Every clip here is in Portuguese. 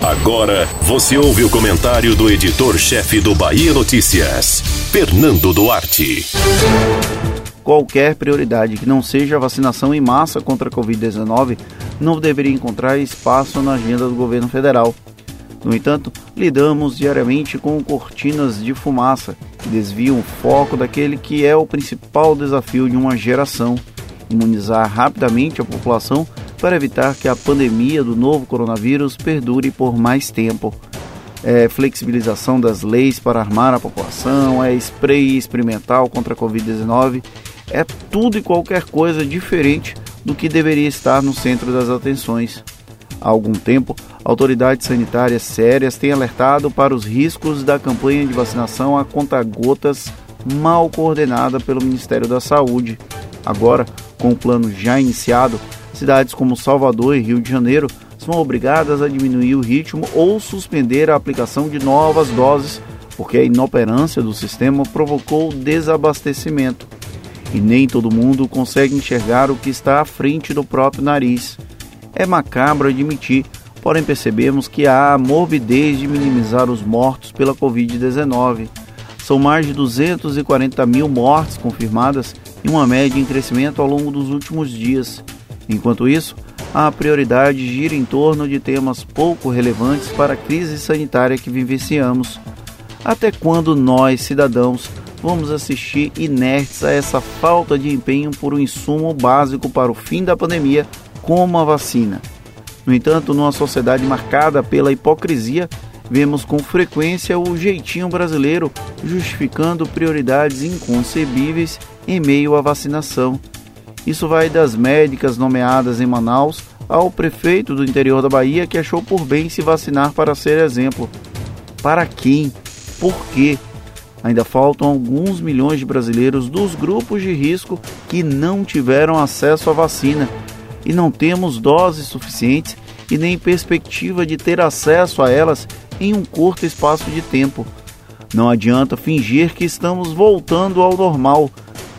Agora você ouve o comentário do editor-chefe do Bahia Notícias, Fernando Duarte. Qualquer prioridade que não seja a vacinação em massa contra a Covid-19 não deveria encontrar espaço na agenda do governo federal. No entanto, lidamos diariamente com cortinas de fumaça que desviam o foco daquele que é o principal desafio de uma geração: imunizar rapidamente a população para evitar que a pandemia do novo coronavírus perdure por mais tempo. É flexibilização das leis para armar a população, é spray experimental contra a Covid-19, é tudo e qualquer coisa diferente do que deveria estar no centro das atenções. Há algum tempo, autoridades sanitárias sérias têm alertado para os riscos da campanha de vacinação a conta-gotas mal coordenada pelo Ministério da Saúde. Agora, com o plano já iniciado, cidades como Salvador e Rio de Janeiro são obrigadas a diminuir o ritmo ou suspender a aplicação de novas doses, porque a inoperância do sistema provocou desabastecimento. E nem todo mundo consegue enxergar o que está à frente do próprio nariz. É macabro admitir, porém percebemos que há a morbidez de minimizar os mortos pela Covid-19. São mais de 240 mil mortes confirmadas e uma média em crescimento ao longo dos últimos dias. Enquanto isso, a prioridade gira em torno de temas pouco relevantes para a crise sanitária que vivenciamos. Até quando nós, cidadãos, vamos assistir inertes a essa falta de empenho por um insumo básico para o fim da pandemia como a vacina. No entanto, numa sociedade marcada pela hipocrisia, vemos com frequência o jeitinho brasileiro justificando prioridades inconcebíveis em meio à vacinação. Isso vai das médicas nomeadas em Manaus ao prefeito do interior da Bahia que achou por bem se vacinar para ser exemplo. Para quem? Por quê? Ainda faltam alguns milhões de brasileiros dos grupos de risco que não tiveram acesso à vacina e não temos doses suficientes e nem perspectiva de ter acesso a elas em um curto espaço de tempo. Não adianta fingir que estamos voltando ao normal.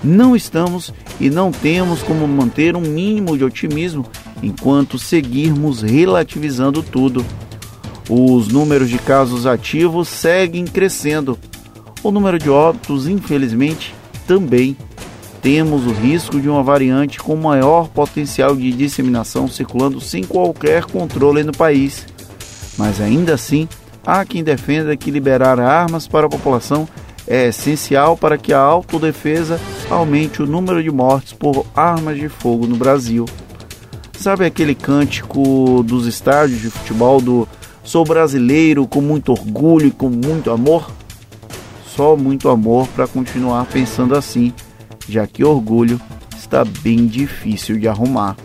Não estamos e não temos como manter um mínimo de otimismo enquanto seguirmos relativizando tudo. Os números de casos ativos seguem crescendo. O número de óbitos, infelizmente, também temos o risco de uma variante com maior potencial de disseminação circulando sem qualquer controle no país. Mas ainda assim, há quem defenda que liberar armas para a população é essencial para que a autodefesa aumente o número de mortes por armas de fogo no Brasil. Sabe aquele cântico dos estádios de futebol do Sou brasileiro com muito orgulho e com muito amor? Só muito amor para continuar pensando assim já que orgulho está bem difícil de arrumar.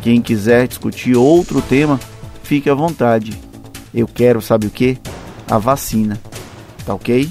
Quem quiser discutir outro tema, fique à vontade. Eu quero, sabe o que? A vacina. Tá ok?